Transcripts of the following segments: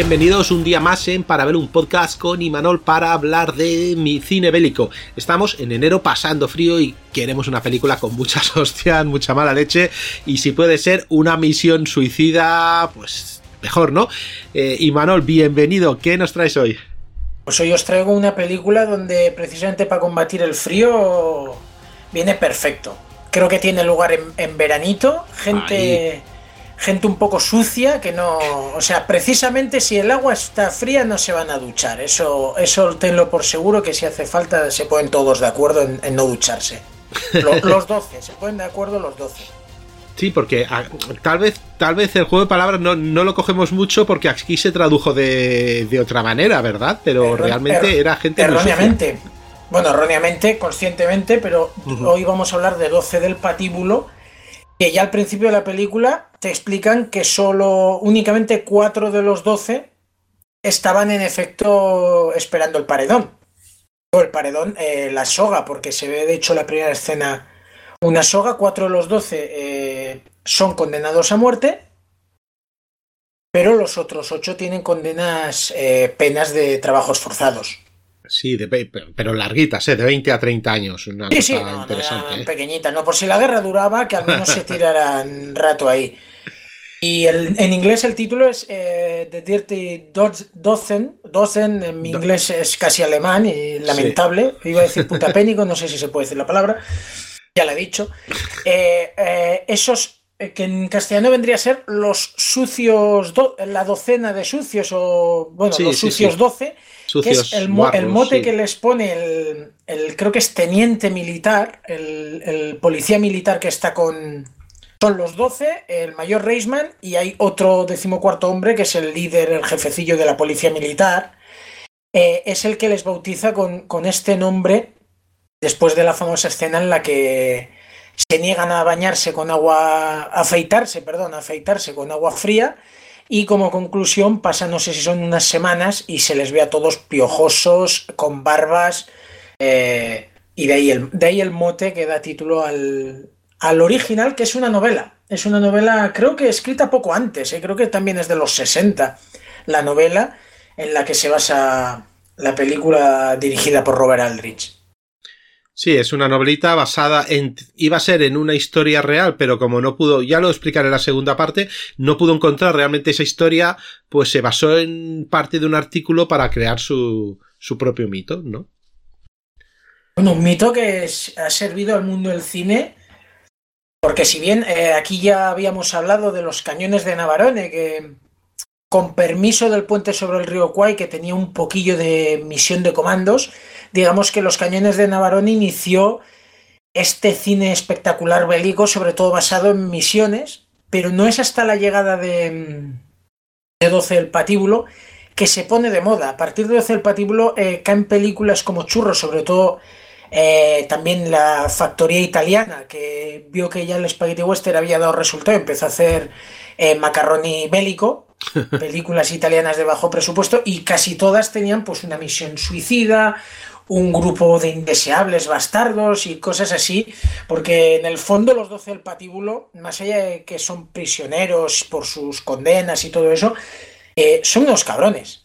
Bienvenidos un día más en Para ver un podcast con Imanol para hablar de mi cine bélico. Estamos en enero pasando frío y queremos una película con muchas hostias, mucha mala leche y si puede ser una misión suicida, pues mejor, ¿no? Eh, Imanol, bienvenido. ¿Qué nos traes hoy? Pues hoy os traigo una película donde precisamente para combatir el frío viene perfecto. Creo que tiene lugar en, veranito, gente gente un poco sucia que no, o sea, precisamente si el agua está fría no se van a duchar. Eso, eso tenlo por seguro que si hace falta se ponen todos de acuerdo en, no ducharse. Los, los 12, se ponen de acuerdo los 12. Sí, porque ah, tal vez, tal vez el juego de palabras no, lo cogemos mucho porque aquí se tradujo de, otra manera, ¿verdad? Pero realmente era gente erróneamente. Bueno, erróneamente, conscientemente, pero hoy vamos a hablar de 12 del patíbulo que ya al principio de la película te explican que solo únicamente cuatro de los doce estaban en efecto esperando el paredón. O el paredón, eh, la soga, porque se ve de hecho la primera escena una soga, cuatro de los doce eh, son condenados a muerte, pero los otros ocho tienen condenas, eh, penas de trabajos forzados. Sí, pero larguitas, ¿eh? de 20 a 30 años. Una sí, sí, no, interesante. No, ¿eh? pequeñita, no por si la guerra duraba, que al menos se tiraran rato ahí. Y en inglés el título es eh, The Dirty Dozen. Dozen en mi inglés es casi alemán y lamentable. Iba a decir putapénico, no sé si se puede decir la palabra. Ya la he dicho. Eh, esos que en castellano vendría a ser los sucios, la docena de sucios o, bueno, los sucios 12 es el, mote que les pone el, creo que es teniente militar, el, policía militar que está con... Son los 12, el mayor Reisman y hay otro decimocuarto hombre que es el líder, el jefecillo de la policía militar. Eh, es el que les bautiza con, con este nombre después de la famosa escena en la que se niegan a bañarse con agua, a afeitarse, perdón, afeitarse con agua fría y como conclusión pasa, no sé si son unas semanas y se les ve a todos piojosos, con barbas. Eh, y de ahí, el, de ahí el mote que da título al, al original, que es una novela. Es una novela, creo que escrita poco antes, eh, creo que también es de los 60, la novela en la que se basa la película dirigida por Robert Aldrich. Sí, es una novelita basada en. iba a ser en una historia real, pero como no pudo, ya lo explicaré en la segunda parte, no pudo encontrar realmente esa historia, pues se basó en parte de un artículo para crear su, su propio mito, ¿no? Bueno, un mito que ha servido al mundo del cine, porque si bien eh, aquí ya habíamos hablado de los cañones de Navarone, que con permiso del puente sobre el río Kwai, que tenía un poquillo de misión de comandos, digamos que Los Cañones de Navarone inició este cine espectacular bélico, sobre todo basado en misiones, pero no es hasta la llegada de, de 12 el patíbulo que se pone de moda. A partir de 12 el patíbulo eh, caen películas como Churros, sobre todo eh, también la factoría italiana, que vio que ya el Spaghetti Western había dado resultado, empezó a hacer eh, macarroni bélico, películas italianas de bajo presupuesto y casi todas tenían pues una misión suicida, un grupo de indeseables bastardos y cosas así, porque en el fondo los 12 del patíbulo, más allá de que son prisioneros por sus condenas y todo eso, eh, son unos cabrones.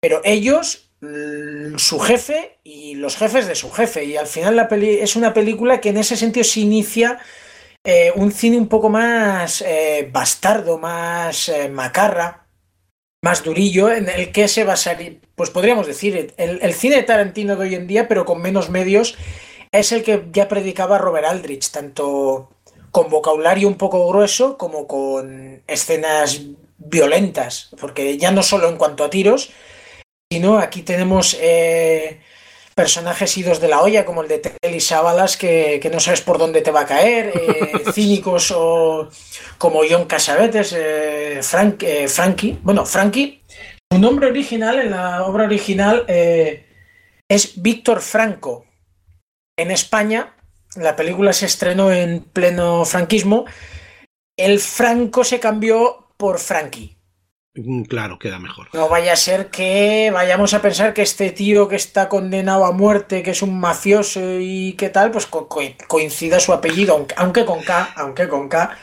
Pero ellos, su jefe y los jefes de su jefe, y al final la peli es una película que en ese sentido se inicia eh, un cine un poco más eh, bastardo, más eh, macarra, más durillo, en el que se basaría, pues podríamos decir, el, cine de Tarantino de hoy en día, pero con menos medios, es el que ya predicaba Robert Aldrich, tanto con vocabulario un poco grueso como con escenas violentas, porque ya no solo en cuanto a tiros, sino aquí tenemos personajes idos de la olla, como el de Telly Sábalas, que, que, no sabes por dónde te va a caer, eh, cínicos o como John Casabetes, eh, Frank, eh, Frankie. Bueno, Frankie, su nombre original en la obra original eh, es Víctor Franco. En España, la película se estrenó en pleno franquismo. El Franco se cambió por Frankie. Mm, Claro, queda mejor. No vaya a ser que vayamos a pensar que este tío que está condenado a muerte, que es un mafioso y qué tal, pues co- co- coincida su apellido, aunque con K, aunque con K.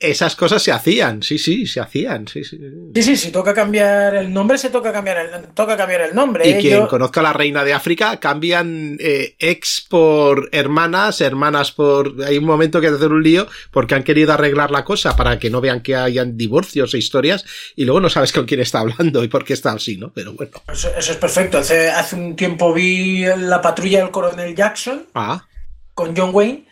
Esas cosas se hacían, sí, sí, se hacían, sí, sí. Sí, sí, si toca cambiar el nombre, se toca cambiar el, toca cambiar el nombre. Y ¿eh? quien Yo- conozca a la reina de África cambian eh, ex por hermanas, hermanas por... Hay un momento que hacer un lío porque han querido arreglar la cosa para que no vean que hayan divorcios e historias y luego no sabes con quién está hablando y por qué está así, ¿no? Pero bueno. Eso, eso es perfecto. Hace, hace un tiempo vi la patrulla del coronel Jackson Ah, con John Wayne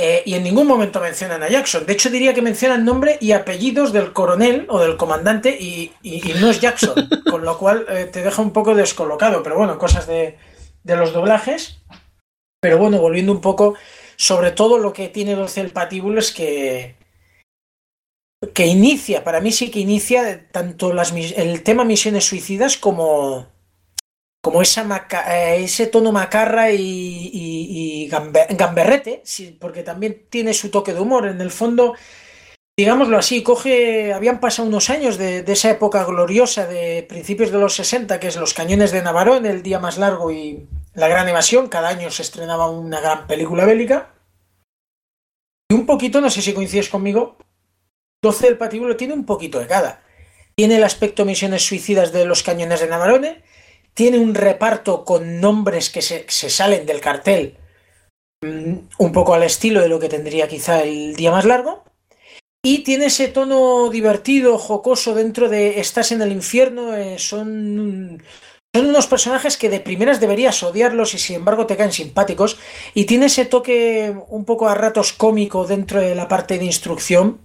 eh, y en ningún momento mencionan a Jackson. De hecho, diría que mencionan nombre y apellidos del coronel o del comandante y, y- y no es Jackson, con lo cual eh, te deja un poco descolocado. Pero bueno, cosas de, de los doblajes. Pero bueno, volviendo un poco, sobre todo lo que tiene 12 el patíbulo es que que inicia, para mí sí que inicia tanto las, el tema misiones suicidas como, como eh, ese tono macarra y, y- y gambe- gamberrete, porque también tiene su toque de humor. En el fondo, digámoslo así, coge, habían pasado unos años de, esa época gloriosa de principios de los 60, que es Los Cañones de Navarón, El Día Más Largo y La Gran Evasión. Cada año se estrenaba una gran película bélica. Y un poquito, no sé si coincides conmigo, 12 del patíbulo tiene un poquito de cada. Tiene el aspecto misiones suicidas de los cañones de Navarone, tiene un reparto con nombres que se, se salen del cartel, mm, un poco al estilo de lo que tendría quizá el día más largo, y tiene ese tono divertido, jocoso dentro de estás en el infierno, eh, son, son unos personajes que de primeras deberías odiarlos y sin embargo te caen simpáticos, y tiene ese toque un poco a ratos cómico dentro de la parte de instrucción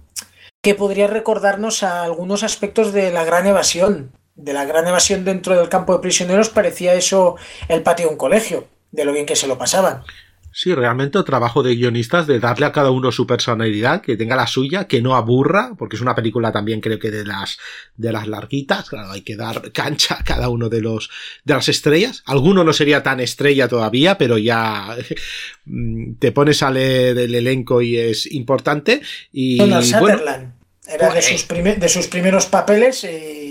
que podría recordarnos a algunos aspectos de la gran evasión. De la gran evasión dentro del campo de prisioneros parecía eso el patio de un colegio, de lo bien que se lo pasaban. sí, realmente el trabajo de guionistas de darle a cada uno su personalidad, que tenga la suya, que no aburra, porque es una película también creo que de las de las larguitas, claro, hay que dar cancha a cada uno de los de las estrellas. Alguno no sería tan estrella todavía, pero ya mm, te pones a leer el elenco y es importante y Donald bueno, Sutherland era de Joder. sus, de sus primeros papeles eh,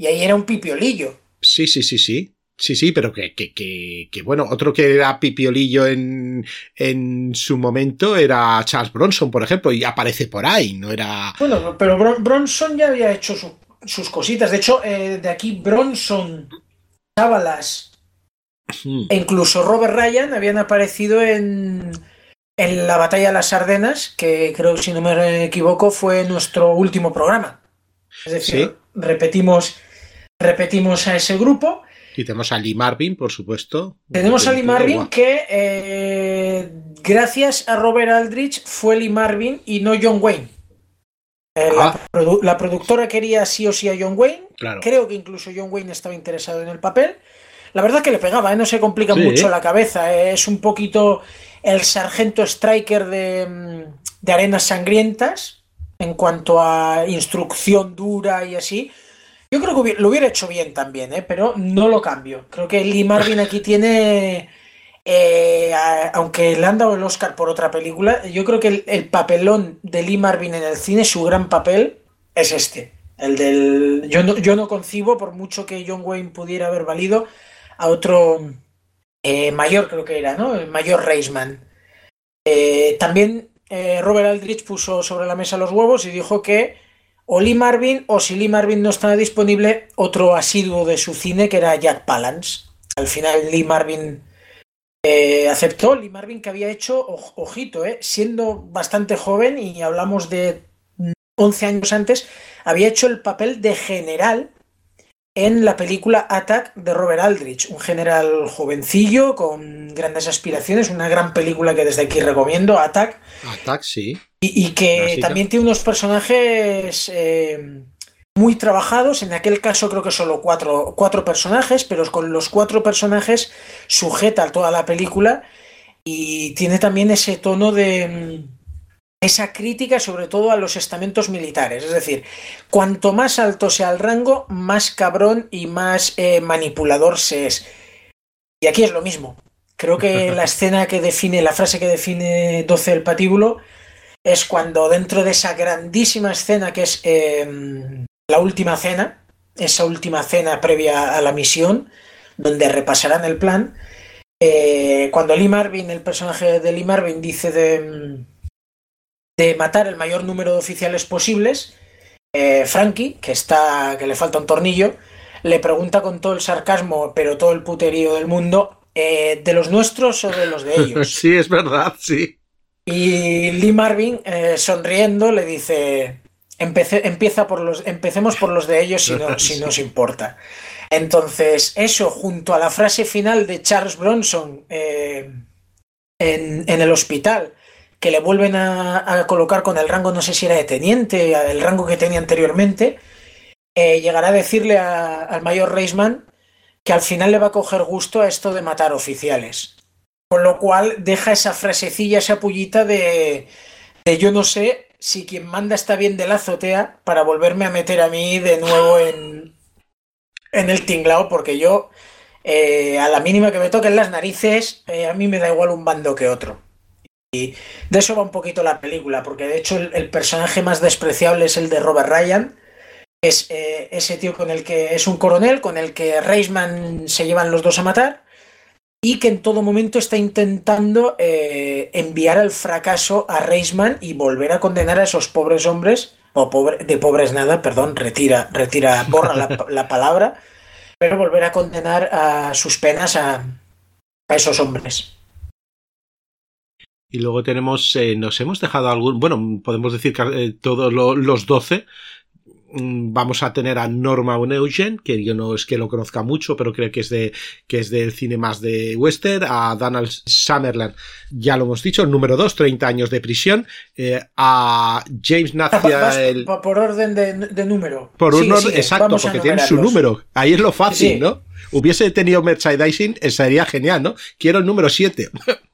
y ahí era un pipiolillo. Sí, sí, sí, sí. Sí, sí, pero que, que, que, que bueno, otro que era pipiolillo en, en su momento era Charles Bronson, por ejemplo, y aparece por ahí, no era... Bueno, pero Bron- Bronson ya había hecho su- sus cositas. De hecho, eh, de aquí Bronson, Sábalas Hmm. e incluso Robert Ryan habían aparecido en, en la batalla de las Ardenas, que creo si no me equivoco fue nuestro último programa. Es decir, Sí. repetimos, repetimos a ese grupo. Y tenemos a Lee Marvin, por supuesto. Tenemos a Lee Marvin que eh, gracias a Robert Aldrich fue Lee Marvin y no John Wayne. Eh, la, Ah. produ- la productora quería sí o sí a John Wayne. Claro. Creo que incluso John Wayne estaba interesado en el papel. La verdad que le pegaba, ¿eh? no se complica Sí. mucho la cabeza. ¿eh? Es un poquito el sargento striker de, mm, de Arenas Sangrientas en cuanto a instrucción dura y así. Yo creo que lo hubiera hecho bien también, ¿eh? pero no lo cambio. Creo que Lee Marvin aquí tiene, eh, aunque le han dado el Oscar por otra película, yo creo que el, el papelón de Lee Marvin en el cine, su gran papel, es este. El del. Yo no, yo no concibo, por mucho que John Wayne pudiera haber valido, a otro eh, mayor, creo que era, ¿no? El mayor Reisman. Eh, también eh, Robert Aldrich puso sobre la mesa los huevos y dijo que o Lee Marvin, o si Lee Marvin no estaba disponible, otro asiduo de su cine que era Jack Palance. Al final Lee Marvin eh, aceptó. Lee Marvin que había hecho, oj- ojito, eh, siendo bastante joven, y hablamos de 11 años antes, había hecho el papel de general en la película Attack de Robert Aldrich, un general jovencillo con grandes aspiraciones, una gran película que desde aquí recomiendo, Attack, Attack, sí. y, y que también tiene unos personajes eh, muy trabajados. En aquel caso creo que solo cuatro, cuatro personajes, pero con los cuatro personajes sujeta toda la película y tiene también ese tono de mm, esa crítica sobre todo a los estamentos militares. Es decir, cuanto más alto sea el rango, más cabrón y más eh, manipulador se es. Y aquí es lo mismo. Creo que la escena que define, la frase que define 12 el patíbulo, es cuando dentro de esa grandísima escena que es em, la última cena, esa última cena previa a la misión, donde repasarán el plan, eh, cuando Lee Marvin, el personaje de Lee Marvin, dice de, de matar el mayor número de oficiales posibles, eh, Frankie, que está, que le falta un tornillo, le pregunta con todo el sarcasmo, pero todo el puterío del mundo, eh, ¿de los nuestros o de los de ellos? sí, es verdad, sí. Y Lee Marvin, sonriendo, le dice, empieza por los, empecemos por los de ellos si, no, si nos importa. Entonces, eso junto a la frase final de Charles Bronson eh, en, el hospital, que le vuelven a, colocar con el rango, no sé si era de teniente, el rango que tenía anteriormente, eh, llegará a decirle al mayor Reisman que al final le va a coger gusto a esto de matar oficiales. Con lo cual deja esa frasecilla, esa pullita de, yo no sé si quien manda está bien de la azotea para volverme a meter a mí de nuevo en, en el tinglao porque yo, eh, a la mínima que me toquen las narices, eh, a mí me da igual un bando que otro. Y de eso va un poquito la película, porque de hecho el, personaje más despreciable es el de Robert Ryan, es eh, ese tío con el que es un coronel, con el que Reisman se llevan los dos a matar, y que en todo momento está intentando enviar al fracaso a Reisman y volver a condenar a esos pobres hombres o pobre, de pobres nada, perdón, retira, retira, borra la, palabra, pero volver a condenar a sus penas a, esos hombres. Y luego tenemos, eh, nos hemos dejado algún, bueno, podemos decir que eh, todos los 12 Mm, vamos a tener a Norma Eugen, que yo no es que lo conozca mucho, pero creo que es de que es del cine más de western, a Donald Summerland, ya lo hemos dicho, el número 2, 30 años de prisión, eh, a James Nacia por orden de, número. Por un orden, exacto, porque tiene su número. Ahí es lo fácil, ¿no? Hubiese tenido merchandising, eh, sería genial, ¿no? Quiero el número 7.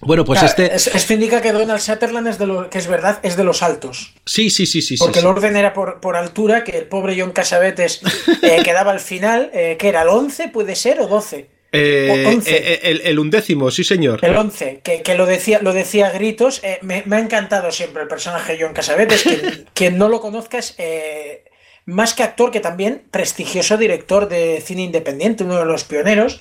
Bueno, pues este. Esto indica que Donald Sutherland es de lo que es verdad, es de los altos. Sí, sí, sí, sí. Porque el orden era por, por, altura, que el pobre John Casabetes eh, quedaba al final, eh, que era el 11, puede ser, o 12. Eh, el, undécimo, sí, señor. El 11, que, lo decía, lo decía a gritos. Me, ha encantado siempre el personaje John Casabetes. Quien, quien no lo conozca es más que actor, que también prestigioso director de cine independiente, uno de los pioneros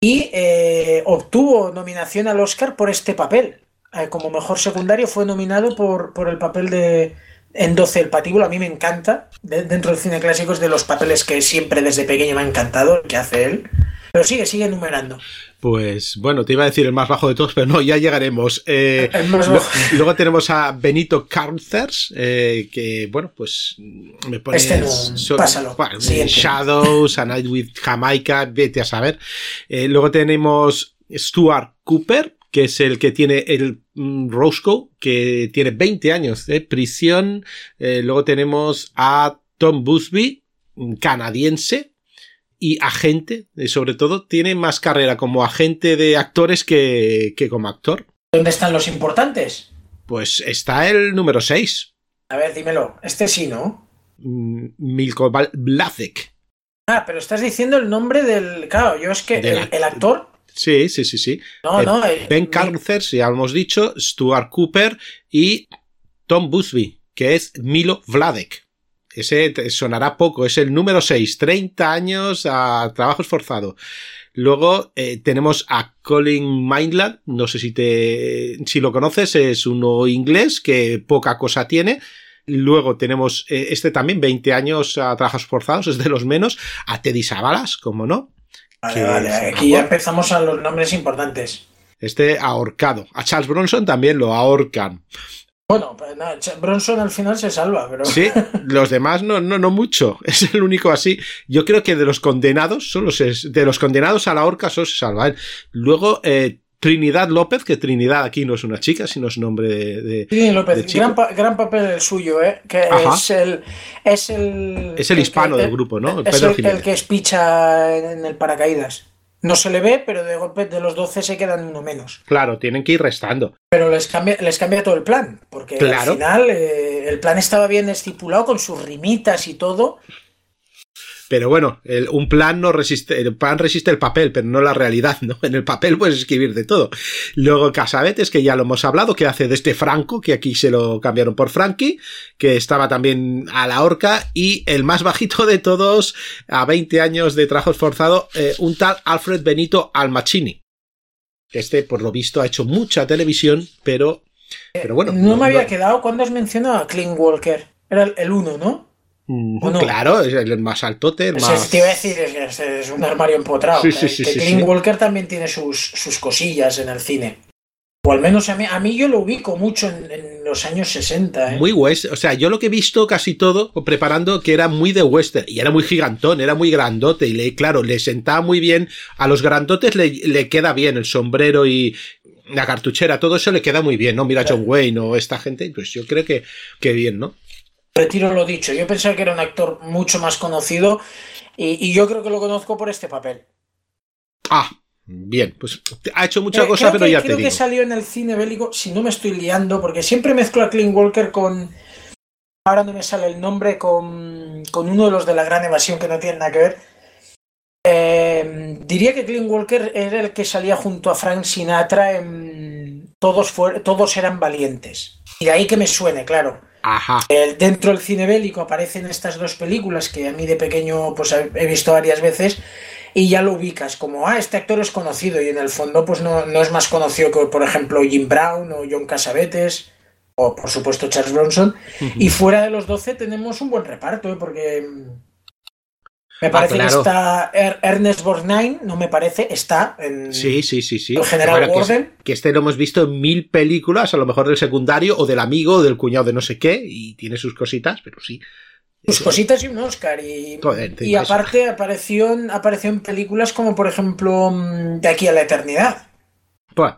y eh, obtuvo nominación al Oscar por este papel. Eh, como mejor secundario fue nominado por, por el papel de en 12 el patíbulo. A mí me encanta. dentro del cine clásico es de los papeles que siempre desde pequeño me ha encantado, que hace él. Pero sigue, sigue enumerando. Pues bueno, te iba a decir el más bajo de todos, pero no, ya llegaremos. Eh, luego tenemos a Benito Carcers, eh, que bueno, pues me pone. Este no, pásalo. Shadows, A Night with Jamaica, vete a saber. Eh, luego tenemos Stuart Cooper, que es el que tiene el mm, Roscoe, que tiene 20 años de prisión. luego tenemos a Tom Busby, canadiense, y agente, eh, sobre todo, tiene más carrera como agente de actores que, como actor. ¿Dónde están los importantes? Pues está el número 6. A ver, dímelo. Este sí, ¿no? Mm, Milko Blazek. Ah, pero estás diciendo el nombre del. Claro, yo es que. El, actor. Sí, sí, sí, sí. No, no. ben Carruthers, ya hemos dicho, Stuart Cooper y Tom Busby, que es Milo Vladek. Ese sonará poco, es el número 6, 30 años a trabajo esforzado. Luego eh, tenemos a Colin Mindland, no sé si te, si lo conoces, es uno inglés que poca cosa tiene. Luego tenemos eh, este también, 20 años a trabajos forzados, es de los menos. A Teddy Savalas, como no. Vale, vale, aquí ya empezamos a los nombres importantes. Este ahorcado. A Charles Bronson también lo ahorcan. Bueno, pues Bronson al final se salva, pero. Sí, los demás no, no, no mucho. Es el único así. Yo creo que de los condenados, solo se, de los condenados a la horca solo se salva. Luego, eh, Trinidad López, que Trinidad aquí no es una chica, sino es nombre de. de López, gran, gran, papel el suyo, ¿eh? Que es el. Es el. Es el, hispano del grupo, ¿no? El es el, el, que espicha en el paracaídas. No se le ve, pero de golpe de los 12 se quedan uno menos. Claro, tienen que ir restando. Pero les cambia, les cambia todo el plan, porque al final eh, el plan estaba bien estipulado con sus rimitas y todo, pero bueno, un plan no resiste, el plan resiste el papel, pero no la realidad, ¿no? En el papel puedes escribir de todo. Luego Casabetes, que ya lo hemos hablado, que hace de este Franco, que aquí se lo cambiaron por Frankie, que estaba también a la horca, y el más bajito de todos, a 20 años de trabajo esforzado, eh, un tal Alfred Benito Almachini. Este, por lo visto, ha hecho mucha televisión, pero, pero bueno. No, me había quedado cuando has mencionado a Clint Walker. Era el uno, ¿no? Claro, es el más altote. El más... Te iba a decir, es, un armario empotrado. Sí, sí, sí, que Walker también tiene sus, sus, cosillas en el cine. O al menos a mí, a mí yo lo ubico mucho en, los años 60. ¿eh? Muy western. O sea, yo lo que he visto casi todo preparando que era muy de western. Y era muy gigantón, era muy grandote. Y le, claro, le sentaba muy bien. A los grandotes le, le queda bien el sombrero y, la cartuchera, todo eso le queda muy bien, ¿no? Mira John Wayne o esta gente, pues yo creo que, que bien, ¿no? Retiro lo dicho. Yo pensaba que era un actor mucho más conocido y, yo creo que lo conozco por este papel. Ah, bien. Pues ha hecho mucha eh, cosa, pero ya te digo. Creo que salió en el cine bélico, si no me estoy liando, porque siempre mezclo a Clint Walker con. Ahora no me sale el nombre, con, con uno de los de la gran evasión que no tiene nada que ver. Eh, diría que Clint Walker era el que salía junto a Frank Sinatra en Todos, Todos eran valientes. Y de ahí que me suene, claro. El, dentro del cine bélico aparecen estas dos películas que a mí de pequeño pues he visto varias veces y ya lo ubicas como, ah, este actor es conocido y en el fondo pues no, no es más conocido que por ejemplo Jim Brown o John Casavetes o por supuesto Charles Bronson. Y fuera de los 12 tenemos un buen reparto, ¿eh? porque me ah, parece que está er-, Ernest Borgnine, no me parece, está en sí, sí, sí, sí. el General Gordon. Que, este lo hemos visto en mil películas, a lo mejor del secundario o del amigo o del cuñado de no sé qué, y tiene sus cositas, pero sí. Sus cositas y un Oscar. Y, y aparte apareció, apareció en películas como por ejemplo mm, De aquí a la eternidad. Pues.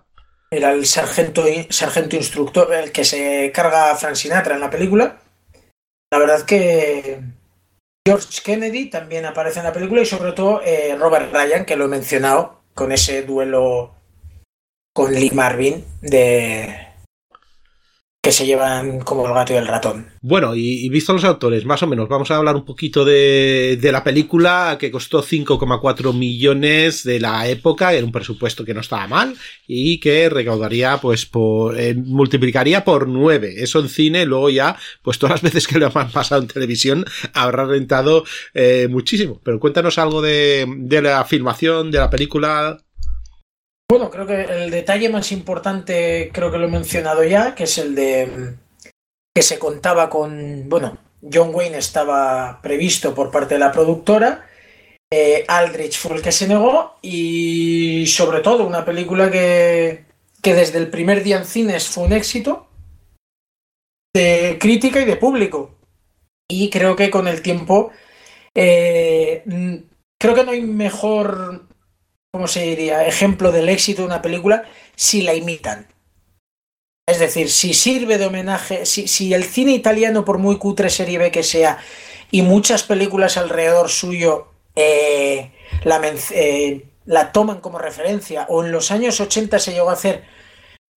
Era el sargento, sargento instructor, el que se carga a Frank Sinatra en la película. La verdad que George Kennedy también aparece en la película y sobre todo eh, Robert Ryan, que lo he mencionado con ese duelo con Lee Marvin de, que se llevan como el gato y el ratón. Bueno, y, visto los autores, más o menos, vamos a hablar un poquito de, la película que costó 5,4 millones de la época, en un presupuesto que no estaba mal y que recaudaría, pues, por, eh, multiplicaría por 9. Eso en cine, luego ya, pues todas las veces que lo han pasado en televisión, habrá rentado eh, muchísimo. Pero cuéntanos algo de, de la filmación, de la película, bueno, creo que el detalle más importante, creo que lo he mencionado ya, que es el de que se contaba con, bueno, John Wayne estaba previsto por parte de la productora, eh, Aldrich fue el que se negó y sobre todo una película que, que desde el primer día en cines fue un éxito de crítica y de público. Y creo que con el tiempo, eh, creo que no hay mejor ¿cómo se diría?, ejemplo del éxito de una película si la imitan. Es decir, si sirve de homenaje, si, el cine italiano, por muy cutre serie B que sea, y muchas películas alrededor suyo eh, la, eh, la, toman como referencia, o en los años 80 se llegó a hacer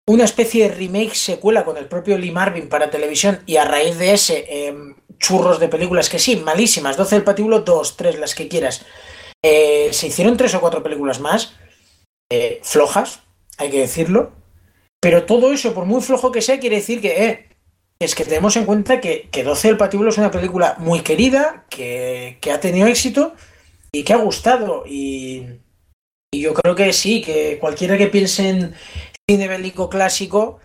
una especie de remake secuela con el propio Lee Marvin para televisión, y a raíz de ese, em, churros de películas que sí, malísimas, 12 del patíbulo, 2, 3, las que quieras, eh, se hicieron tres o cuatro películas más, eh, flojas, hay que decirlo, pero todo eso, por muy flojo que sea, quiere decir que eh, es que tenemos en cuenta que, que 12 del Patíbulo es una película muy querida, que, ha tenido éxito y que ha gustado. Y, yo creo que sí, que cualquiera que piense en cine bélico clásico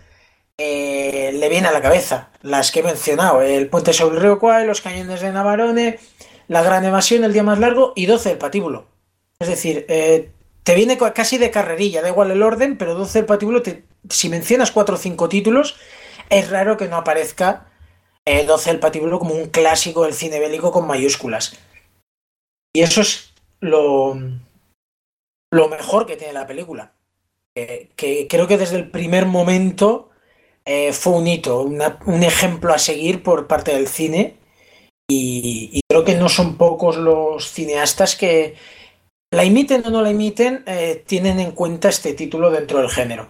le viene a la cabeza las que he mencionado: El Puente sobre el Río Kwai, Los Cañones de Navarone, la gran evasión, el día más largo y 12 el patíbulo. Es decir, eh, te viene casi de carrerilla, da igual el orden, pero 12 el patíbulo, si mencionas 4 o 5 títulos, es raro que no aparezca 12 eh, el patíbulo como un clásico del cine bélico con mayúsculas. Y eso es lo, lo mejor que tiene la película. que creo que desde el primer momento eh, fue un hito, un ejemplo a seguir por parte del cine. Y, creo que no son pocos los cineastas que, la imiten o no la imiten, eh, tienen en cuenta este título dentro del género.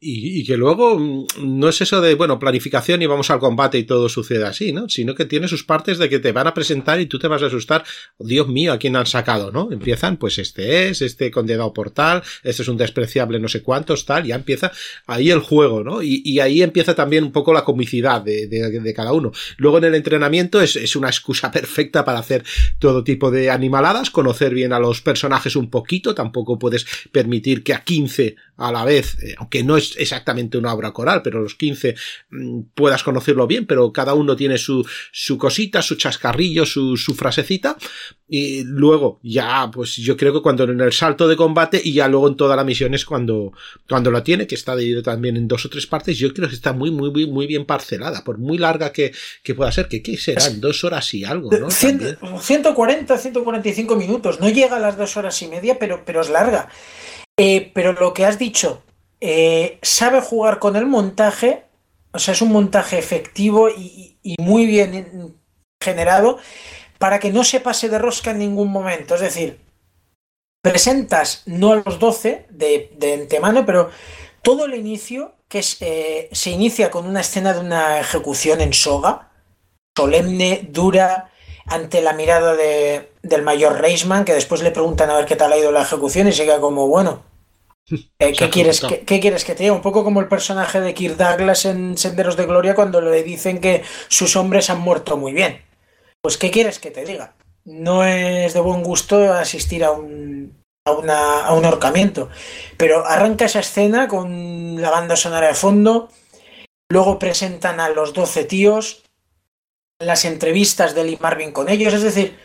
Y, que luego mm, no es eso de, bueno, planificación y vamos al combate y todo sucede así, ¿no? Sino que tiene sus partes de que te van a presentar y tú te vas a asustar, Dios mío, ¿a quién han sacado, no? Empiezan, pues este es, este condenado por tal, este es un despreciable no sé cuántos, tal, ya empieza ahí el juego, ¿no? Y, ahí empieza también un poco la comicidad de, de, cada uno. Luego en el entrenamiento es, es una excusa perfecta para hacer todo tipo de animaladas, conocer bien a los personajes un poquito, tampoco puedes permitir que a 15 a la vez, eh, aunque no es exactamente una obra coral, pero los 15 mm, puedas conocerlo bien, pero cada uno tiene su, su cosita, su chascarrillo, su, su frasecita, y luego ya, pues yo creo que cuando en el salto de combate y ya luego en toda la misión es cuando, cuando la tiene, que está dividido también en dos o tres partes, yo creo que está muy, muy, muy, bien parcelada, por muy larga que, que pueda ser, que ¿qué serán? Dos horas y algo, ¿no? 140, 145 minutos, no llega a las dos horas y media, pero, pero es larga. Eh, pero lo que has dicho, eh, sabe jugar con el montaje, o sea, es un montaje efectivo y, muy bien generado para que no se pase de rosca en ningún momento. Es decir, presentas no a los 12 de, de antemano, pero todo el inicio, que eh, se inicia con una escena de una ejecución en soga, solemne, dura, ante la mirada de, del mayor Reisman, que después le preguntan a ver qué tal ha ido la ejecución y se como, bueno, eh, ¿qué, quieres, ¿qué, quieres que te diga? Un poco como el personaje de Kirk Douglas en Senderos de Gloria cuando le dicen que sus hombres han muerto muy bien. Pues ¿qué quieres que te diga? No es de buen gusto asistir a un, a, una, a un ahorcamiento. Pero arranca esa escena con la banda sonora de fondo, luego presentan a los 12 tíos, las entrevistas de Lee Marvin con ellos, es decir,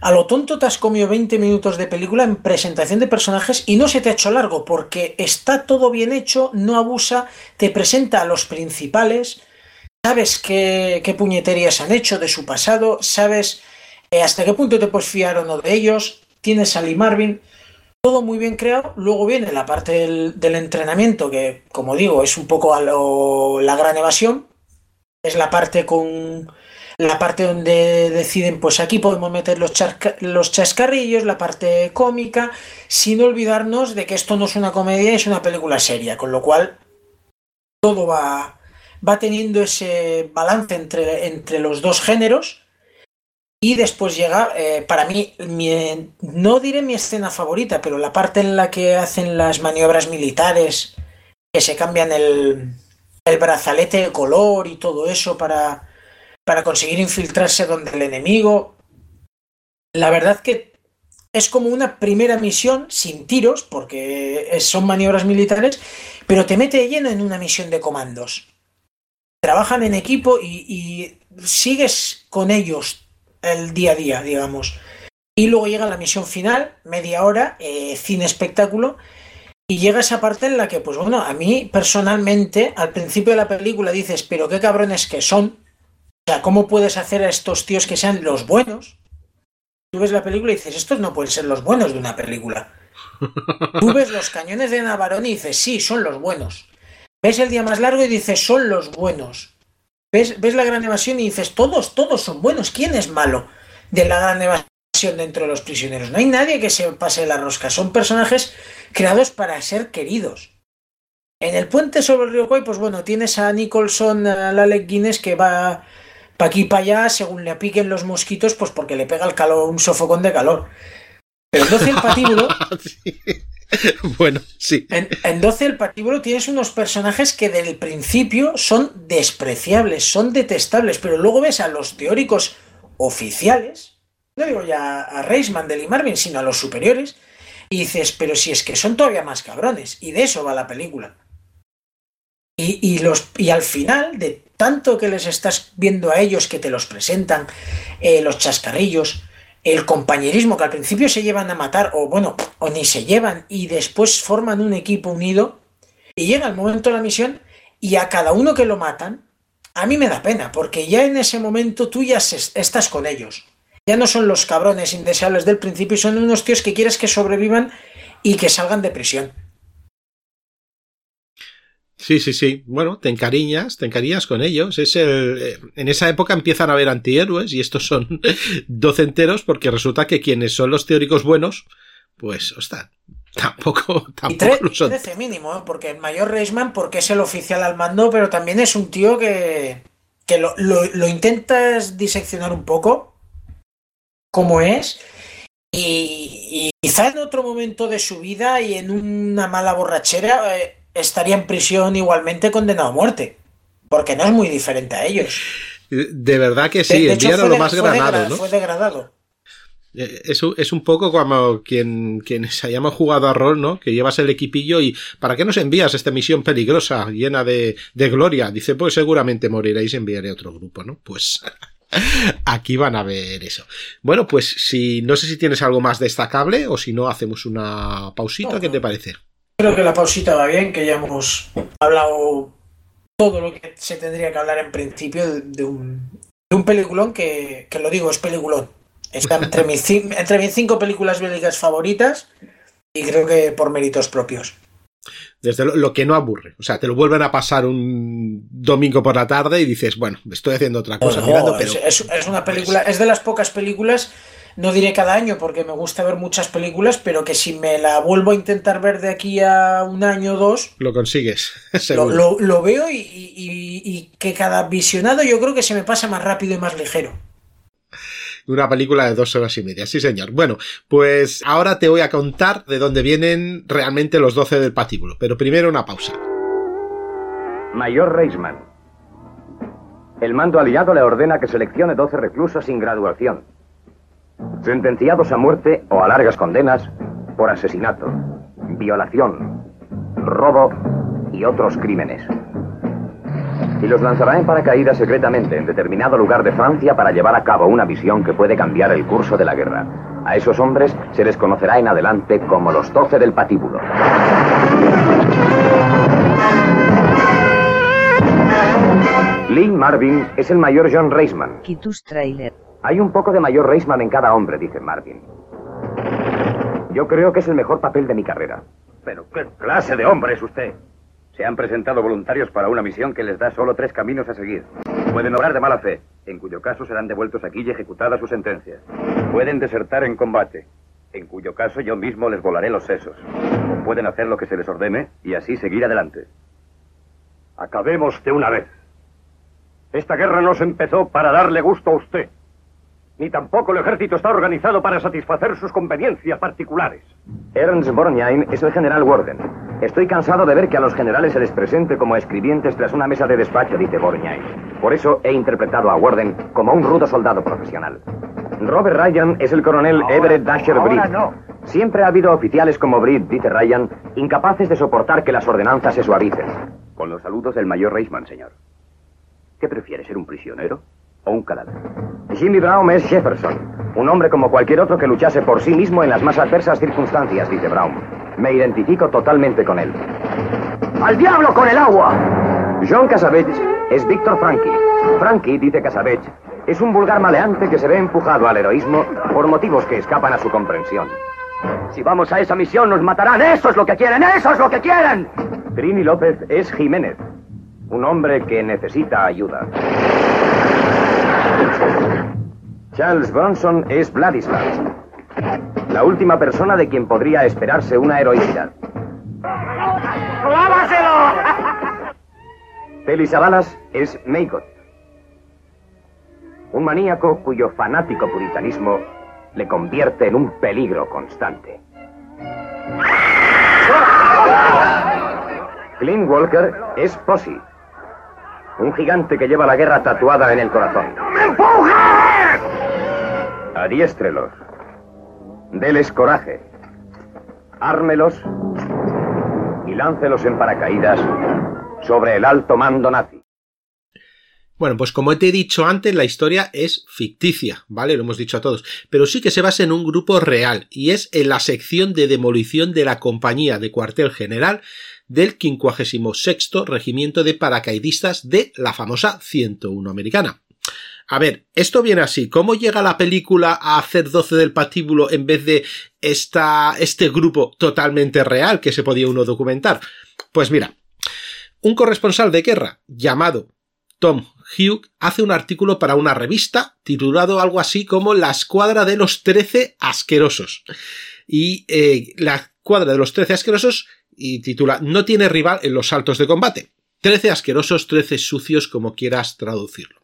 a lo tonto te has comido 20 minutos de película en presentación de personajes y no se te ha hecho largo porque está todo bien hecho, no abusa, te presenta a los principales, sabes qué, qué puñeterías han hecho de su pasado, sabes eh, hasta qué punto te puedes fiar o no de ellos, tienes a Lee Marvin, todo muy bien creado, luego viene la parte del, entrenamiento que, como digo, es un poco a la gran evasión, es la parte con la parte donde deciden, pues aquí podemos meter los, los chascarrillos, la parte cómica, sin olvidarnos de que esto no es una comedia, es una película seria, con lo cual todo va, va teniendo ese balance entre, entre los dos géneros. Y después llega, eh, para mí, no diré mi escena favorita, pero la parte en la que hacen las maniobras militares, que se cambian el, el brazalete de color y todo eso para, para conseguir infiltrarse donde el enemigo. La verdad que es como una primera misión sin tiros, porque son maniobras militares, pero te mete lleno en una misión de comandos. Trabajan en equipo y, sigues con ellos el día a día, digamos. Y luego llega la misión final, media hora, eh, cine espectáculo, y llega esa parte en la que, pues bueno, a mí personalmente, al principio de la película dices, pero qué cabrones que son, sea, ¿cómo puedes hacer a estos tíos que sean los buenos? Tú ves la película y dices, estos no pueden ser los buenos de una película. Tú ves los cañones de Navarone y dices, sí, son los buenos. Ves el día más largo y dices, son los buenos. Ves, ves la gran evasión y dices, todos, todos son buenos. ¿Quién es malo de la gran evasión dentro de los prisioneros? No hay nadie que se pase la rosca. Son personajes creados para ser queridos. En el puente sobre el río Kwai, pues bueno, tienes a Nicholson, a Alec Guinness que va para aquí y para allá según le piquen los mosquitos, pues porque le pega el calor, un sofocón de calor. Pero en 12 el patíbulo. Bueno, sí. En, 12 el patíbulo tienes unos personajes que del principio son despreciables, son detestables, pero luego ves a los teóricos oficiales, no digo ya a Reisman, de Lee Marvin, sino a los superiores, y dices, pero si es que son todavía más cabrones, y de eso va la película. Y, los, y al final, de tanto que les estás viendo a ellos que te los presentan, eh, los chascarrillos, el compañerismo que al principio se llevan a matar, o bueno, o ni se llevan, y después forman un equipo unido, y llega el momento de la misión, y a cada uno que lo matan, a mí me da pena, porque ya en ese momento tú ya estás con ellos. Ya no son los cabrones indeseables del principio, son unos tíos que quieres que sobrevivan y que salgan de prisión. Sí, sí, sí. Bueno, te encariñas, te encariñas con ellos. Es el, eh, en esa época empiezan a haber antihéroes y estos son docenteros porque resulta que quienes son los teóricos buenos, pues, ostras, tampoco, tampoco y lo son. 13 mínimo, ¿eh? porque el mayor Reisman, porque es el oficial al mando, pero también es un tío que, que lo, lo, lo intentas diseccionar un poco, como es, y, y, quizá en otro momento de su vida y en una mala borrachera eh, estaría en prisión igualmente condenado a muerte. Porque no es muy diferente a ellos. De verdad que sí, de, de era lo de- más granado, degra- ¿no? Fue degradado. Eh, Es, un- es un poco como quien, quienes hayamos jugado a rol, ¿no? Que llevas el equipillo y ¿para qué nos envías esta misión peligrosa, llena de, de gloria? Dice, pues seguramente moriréis, enviaré otro grupo, ¿no? Pues aquí van a ver eso. Bueno, pues si no sé si tienes algo más destacable o si no hacemos una pausita, No, ¿qué no. te parece? Creo que la pausita va bien, que ya hemos hablado todo lo que se tendría que hablar en principio de, de un, de un peliculón que, que lo digo, es peliculón. Está entre mis, entre mis cinco películas bélicas favoritas y creo que por méritos propios. Desde lo, lo que no aburre. O sea, te lo vuelven a pasar un domingo por la tarde y dices, bueno, estoy haciendo otra cosa No, mirando, pero es, es- es una película, es de las pocas películas, no diré cada año porque me gusta ver muchas películas, pero que si me la vuelvo a intentar ver de aquí a un año o dos, lo consigues, lo, seguro. lo- lo veo y, y- y- y que cada visionado yo creo que se me pasa más rápido y más ligero. Una película de dos horas y media, sí señor. Bueno, pues ahora te voy a contar de dónde vienen realmente los 12 del patíbulo, pero primero una pausa. Mayor Reisman. El mando aliado le ordena que seleccione 12 reclusos sin graduación, sentenciados a muerte o a largas condenas por asesinato, violación, robo y otros crímenes. Y los lanzará en paracaídas secretamente en determinado lugar de Francia para llevar a cabo una misión que puede cambiar el curso de la guerra. A esos hombres se les conocerá en adelante como los 12 del patíbulo. Lee Marvin es el mayor John Reisman. Kitus Trailer. Hay un poco de mayor Reisman en cada hombre, dice Marvin. Yo creo que es el mejor papel de mi carrera. Pero qué clase de hombre es usted. Se han presentado voluntarios para una misión que les da solo tres caminos a seguir. Pueden obrar de mala fe, en cuyo caso serán devueltos aquí y ejecutada su sentencia. Pueden desertar en combate, en cuyo caso yo mismo les volaré los sesos. Pueden hacer lo que se les ordene y así seguir adelante. Acabemos de una vez. Esta guerra no se empezó para darle gusto a usted. Ni tampoco el ejército está organizado para satisfacer sus conveniencias particulares. Ernst Borgnine es el general Warden. Estoy cansado de ver que a los generales se les presente como escribientes tras una mesa de despacho, dice Borgnine. Por eso he interpretado a Warden como un rudo soldado profesional. Robert Ryan es el coronel Ahora- Everett Dasher ahora Britt. no. Siempre ha habido oficiales como Britt, dice Ryan, incapaces de soportar que las ordenanzas se suavicen. Con los saludos del mayor Reisman, señor. ¿Qué prefiere, ser un prisionero o un cadáver? Jimmy Brown es Jefferson, un hombre como cualquier otro que luchase por sí mismo en las más adversas circunstancias, dice Brown. Me identifico totalmente con él. ¡Al diablo con el agua! John Casabage es Víctor Frankie. Frankie, dice Casabage, es un vulgar maleante que se ve empujado al heroísmo por motivos que escapan a su comprensión. Si vamos a esa misión nos matarán. Eso es lo que quieren. Eso es lo que quieren. Trini López es Jiménez, un hombre que necesita ayuda. Charles Bronson es Vladislav, la última persona de quien podría esperarse una heroicidad. Feli Savalas es Maycott, un maníaco cuyo fanático puritanismo le convierte en un peligro constante. Clint Walker es Posey, un gigante que lleva la guerra tatuada en el corazón. Adiéstrelos. Deles coraje. Ármelos y láncelos en paracaídas sobre el alto mando nazi. Bueno, pues como te he dicho antes, la historia es ficticia, ¿vale? Lo hemos dicho a todos. Pero sí que se basa en un grupo real, y es en la sección de demolición de la compañía de cuartel general del 56 Regimiento de Paracaidistas de la famosa 101 americana. A ver, esto viene así. ¿Cómo llega la película a hacer 12 del patíbulo en vez de esta, este grupo totalmente real que se podía uno documentar? Pues mira, Un corresponsal de guerra llamado Tom Hugh hace un artículo para una revista titulado algo así como La escuadra de los trece asquerosos. Y eh, la escuadra de los trece asquerosos y titula No tiene rival en los saltos de combate. Trece asquerosos, trece sucios, como quieras traducirlo.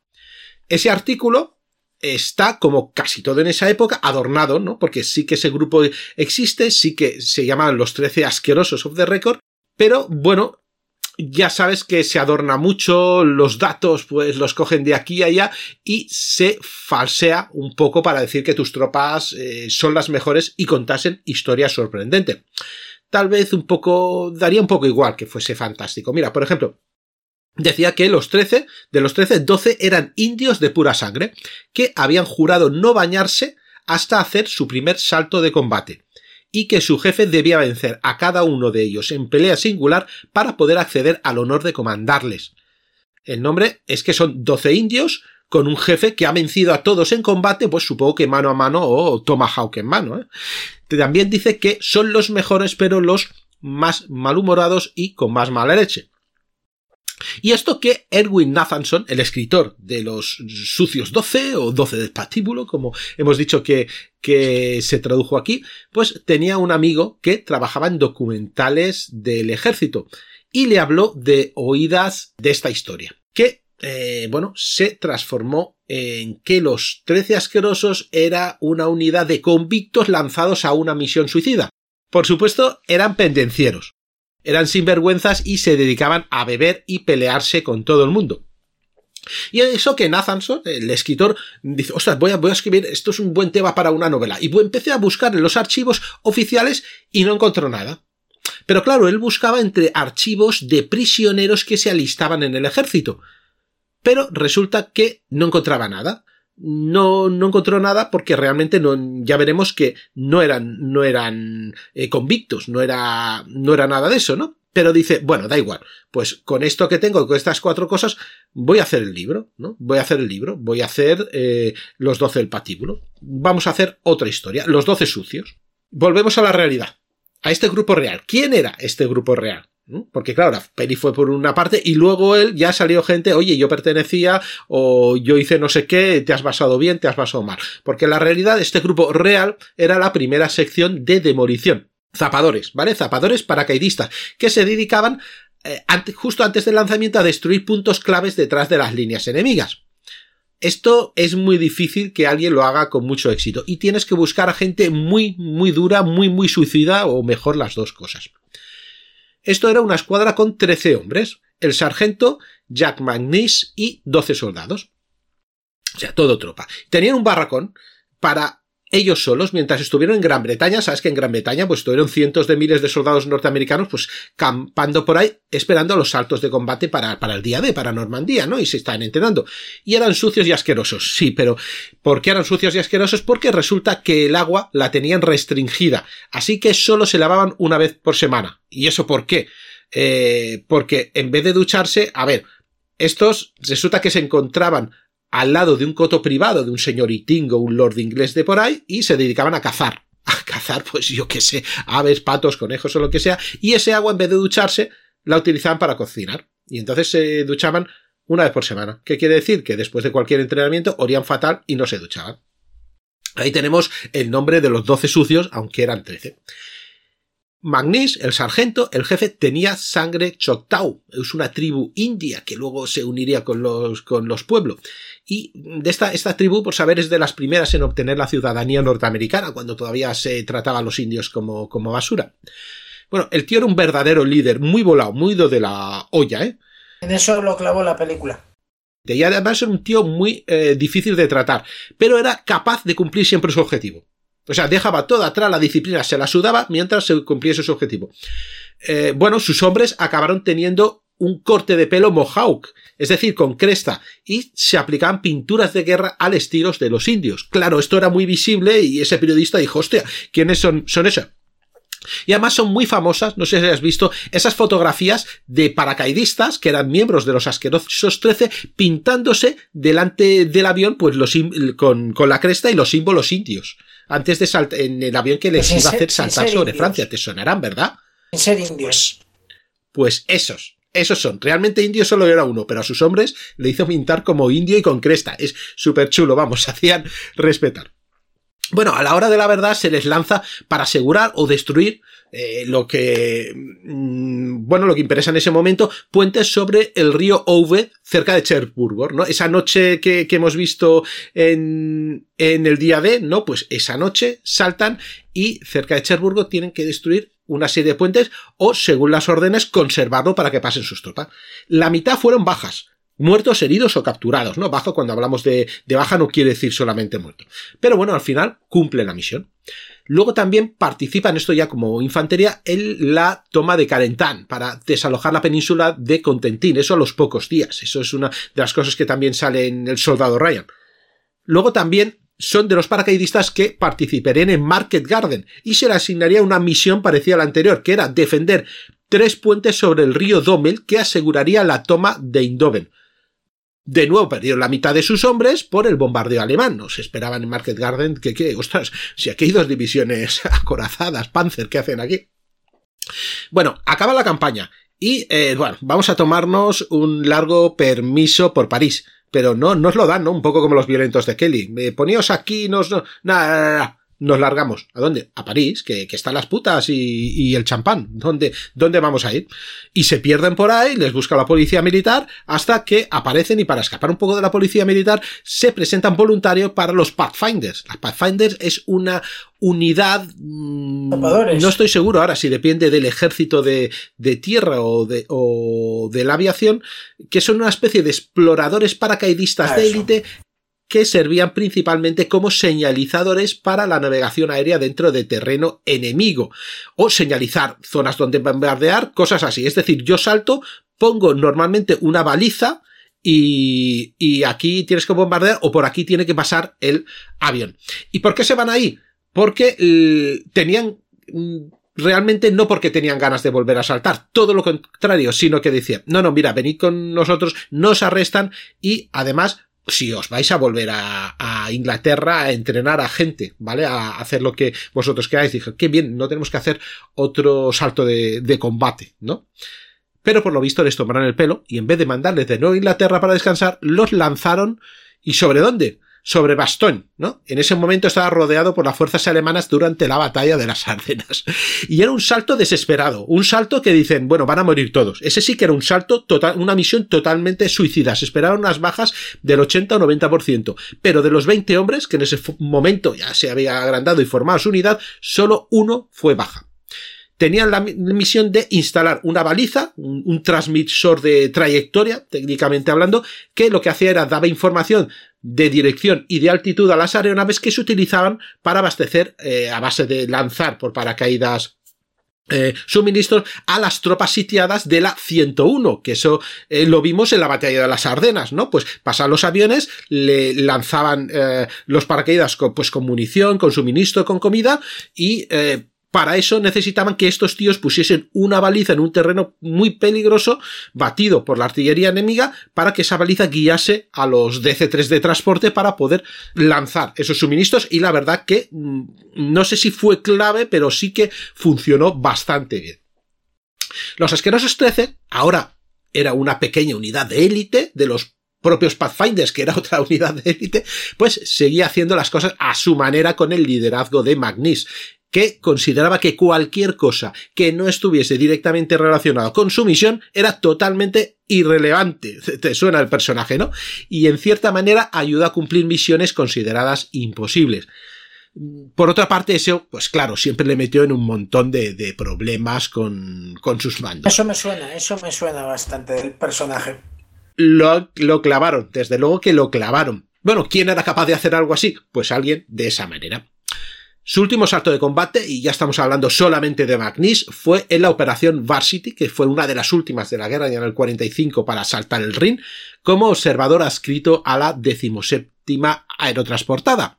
Ese artículo está, como casi todo en esa época, adornado, ¿no? Porque sí que ese grupo existe, sí que se llaman los trece asquerosos of the record, pero bueno, ya sabes que se adorna mucho, los datos pues los cogen de aquí a allá y se falsea un poco para decir que tus tropas eh, son las mejores y contasen historias sorprendentes. Tal vez un poco, daría un poco igual que fuese fantástico. Mira, por ejemplo, decía que los 13, de los 13, 12 eran indios de pura sangre, que habían jurado no bañarse hasta hacer su primer salto de combate y que su jefe debía vencer a cada uno de ellos en pelea singular para poder acceder al honor de comandarles. El nombre es que son doce indios con un jefe que ha vencido a todos en combate, pues supongo que mano a mano o tomahawk en mano. ¿eh? También dice que son los mejores pero los más malhumorados y con más mala leche. Y esto que Erwin Nathanson, el escritor de los sucios 12 o 12 del patíbulo, como hemos dicho que, que se tradujo aquí, pues tenía un amigo que trabajaba en documentales del ejército y le habló de oídas de esta historia, que, eh, bueno, se transformó en que los 13 asquerosos era una unidad de convictos lanzados a una misión suicida. Por supuesto, eran pendencieros eran sinvergüenzas y se dedicaban a beber y pelearse con todo el mundo. Y eso que Nathanson, el escritor, dice, ostras, voy a, voy a escribir, esto es un buen tema para una novela. Y empecé a buscar en los archivos oficiales y no encontró nada. Pero claro, él buscaba entre archivos de prisioneros que se alistaban en el ejército. Pero resulta que no encontraba nada no, no encontró nada porque realmente no, ya veremos que no eran, no eran eh, convictos, no era, no era nada de eso, ¿no? Pero dice, bueno, da igual, pues con esto que tengo, con estas cuatro cosas, voy a hacer el libro, ¿no? Voy a hacer el libro, voy a hacer eh, los doce del patíbulo. Vamos a hacer otra historia, los doce sucios. Volvemos a la realidad, a este grupo real. ¿Quién era este grupo real? Porque claro, la peli fue por una parte y luego él ya salió gente, oye, yo pertenecía o yo hice no sé qué, te has basado bien, te has basado mal. Porque la realidad este grupo real era la primera sección de demolición. Zapadores, ¿vale? Zapadores paracaidistas que se dedicaban eh, justo antes del lanzamiento a destruir puntos claves detrás de las líneas enemigas. Esto es muy difícil que alguien lo haga con mucho éxito y tienes que buscar a gente muy, muy dura, muy, muy suicida o mejor las dos cosas. Esto era una escuadra con 13 hombres, el sargento Jack McNeice y 12 soldados. O sea, todo tropa. Tenían un barracón para ellos solos, mientras estuvieron en Gran Bretaña, sabes que en Gran Bretaña pues estuvieron cientos de miles de soldados norteamericanos pues campando por ahí, esperando los saltos de combate para, para el día de, para Normandía, ¿no? Y se estaban entrenando. Y eran sucios y asquerosos, sí, pero ¿por qué eran sucios y asquerosos? Porque resulta que el agua la tenían restringida, así que solo se lavaban una vez por semana. ¿Y eso por qué? Eh, porque en vez de ducharse, a ver, estos resulta que se encontraban al lado de un coto privado de un señor señoritingo, un lord inglés de por ahí, y se dedicaban a cazar. A cazar, pues yo qué sé, aves, patos, conejos o lo que sea, y ese agua en vez de ducharse, la utilizaban para cocinar. Y entonces se duchaban una vez por semana. ¿Qué quiere decir? Que después de cualquier entrenamiento orían fatal y no se duchaban. Ahí tenemos el nombre de los doce sucios, aunque eran trece. Magnis, el sargento, el jefe, tenía sangre Choctaw. Es una tribu india que luego se uniría con los, con los pueblos. Y de esta, esta tribu, por saber, es de las primeras en obtener la ciudadanía norteamericana, cuando todavía se trataba a los indios como, como basura. Bueno, el tío era un verdadero líder, muy volado, muy do de la olla, ¿eh? En eso lo clavó la película. Y además era un tío muy eh, difícil de tratar, pero era capaz de cumplir siempre su objetivo. O sea, dejaba toda atrás la disciplina, se la sudaba mientras se cumpliese su objetivo. Eh, bueno, sus hombres acabaron teniendo un corte de pelo mohawk, es decir, con cresta, y se aplicaban pinturas de guerra al estilo de los indios. Claro, esto era muy visible y ese periodista dijo, hostia, ¿quiénes son, son esas? Y además son muy famosas, no sé si has visto, esas fotografías de paracaidistas que eran miembros de los asquerosos 13 pintándose delante del avión pues con, con la cresta y los símbolos indios antes de saltar en el avión que les pues iba a hacer saltar sobre Francia. Te sonarán, ¿verdad? Ser indios. Pues, pues esos, esos son. Realmente indio solo era uno, pero a sus hombres le hizo pintar como indio y con cresta. Es súper chulo, vamos, hacían respetar. Bueno, a la hora de la verdad se les lanza para asegurar o destruir eh, lo que, mm, bueno, lo que interesa en ese momento, puentes sobre el río Ove, cerca de Cherburgo, ¿no? Esa noche que, que hemos visto en, en el día D, ¿no? Pues esa noche saltan y cerca de Cherburgo tienen que destruir una serie de puentes o, según las órdenes, conservarlo para que pasen sus tropas. La mitad fueron bajas, muertos, heridos o capturados, ¿no? Bajo cuando hablamos de, baja no quiere decir solamente muerto. Pero bueno, al final cumple la misión. Luego también participa en esto ya como infantería en la toma de Carentán para desalojar la península de Contentín. Eso a los pocos días. Eso es una de las cosas que también sale en el soldado Ryan. Luego también son de los paracaidistas que participarían en Market Garden y se le asignaría una misión parecida a la anterior, que era defender tres puentes sobre el río Dommel que aseguraría la toma de Indoven. De nuevo perdieron la mitad de sus hombres por el bombardeo alemán. No se esperaban en Market Garden que, que, ostras, si aquí hay dos divisiones acorazadas, Panzer, ¿qué hacen aquí? Bueno, acaba la campaña y, eh, bueno, vamos a tomarnos un largo permiso por París. Pero no, nos lo dan, ¿no? Un poco como los violentos de Kelly. Me poníos aquí, nos, no, nada, nada, nada nos largamos. ¿A dónde? A París, que, que están las putas y, y, el champán. ¿Dónde, ¿Dónde vamos a ir? Y se pierden por ahí, les busca la policía militar, hasta que aparecen y para escapar un poco de la policía militar se presentan voluntarios para los Pathfinders. Las Pathfinders es una unidad, mmm, no estoy seguro ahora si depende del ejército de, de tierra o de, o de la aviación, que son una especie de exploradores paracaidistas ah, de élite que servían principalmente como señalizadores para la navegación aérea dentro de terreno enemigo o señalizar zonas donde bombardear, cosas así. Es decir, yo salto, pongo normalmente una baliza y, y aquí tienes que bombardear o por aquí tiene que pasar el avión. ¿Y por qué se van ahí? Porque eh, tenían mm, realmente no porque tenían ganas de volver a saltar, todo lo contrario, sino que decían, no, no, mira, venid con nosotros, nos arrestan y además si os vais a volver a, Inglaterra a entrenar a gente, ¿vale? A hacer lo que vosotros queráis. Dije, qué bien, no tenemos que hacer otro salto de, de combate, ¿no? Pero por lo visto les tomaron el pelo y en vez de mandarles de nuevo a Inglaterra para descansar, los lanzaron. ¿Y sobre dónde? Sobre Bastogne, ¿no? En ese momento estaba rodeado por las fuerzas alemanas durante la batalla de las Ardenas. Y era un salto desesperado, un salto que dicen, bueno, van a morir todos. Ese sí que era un salto total, una misión totalmente suicida. Se esperaban unas bajas del 80 o 90%. Pero de los 20 hombres, que en ese momento ya se había agrandado y formado su unidad, solo uno fue baja tenían la misión de instalar una baliza, un, un, transmisor de trayectoria, técnicamente hablando, que lo que hacía era daba información de dirección y de altitud a las aeronaves que se utilizaban para abastecer eh, a base de lanzar por paracaídas eh, suministros a las tropas sitiadas de la 101, que eso eh, lo vimos en la batalla de las Ardenas, ¿no? Pues pasaban los aviones, le lanzaban los paracaídas con, pues con munición, con suministro, con comida y para eso necesitaban que estos tíos pusiesen una baliza en un terreno muy peligroso, batido por la artillería enemiga, para que esa baliza guiase a los DC-3 de transporte para poder lanzar esos suministros. Y la verdad que mm, no sé si fue clave, pero sí que funcionó bastante bien. Los asquerosos 13 ahora era una pequeña unidad de élite de los propios Pathfinders, que era otra unidad de élite, pues seguía haciendo las cosas a su manera con el liderazgo de Magnis que consideraba que cualquier cosa que no estuviese directamente relacionado con su misión era totalmente irrelevante. Te suena el personaje, ¿no? Y en cierta manera ayuda a cumplir misiones consideradas imposibles. Por otra parte, eso, pues claro, siempre le metió en un montón de, de problemas con, con, sus mandos. Eso me suena, eso me suena bastante del personaje. Lo, lo clavaron, desde luego que lo clavaron. Bueno, ¿quién era capaz de hacer algo así? Pues alguien de esa manera. Su último salto de combate, y ya estamos hablando solamente de Magnis, fue en la operación Varsity, que fue una de las últimas de la guerra en el 45 para saltar el Rin, como observador adscrito a la decimoséptima aerotransportada.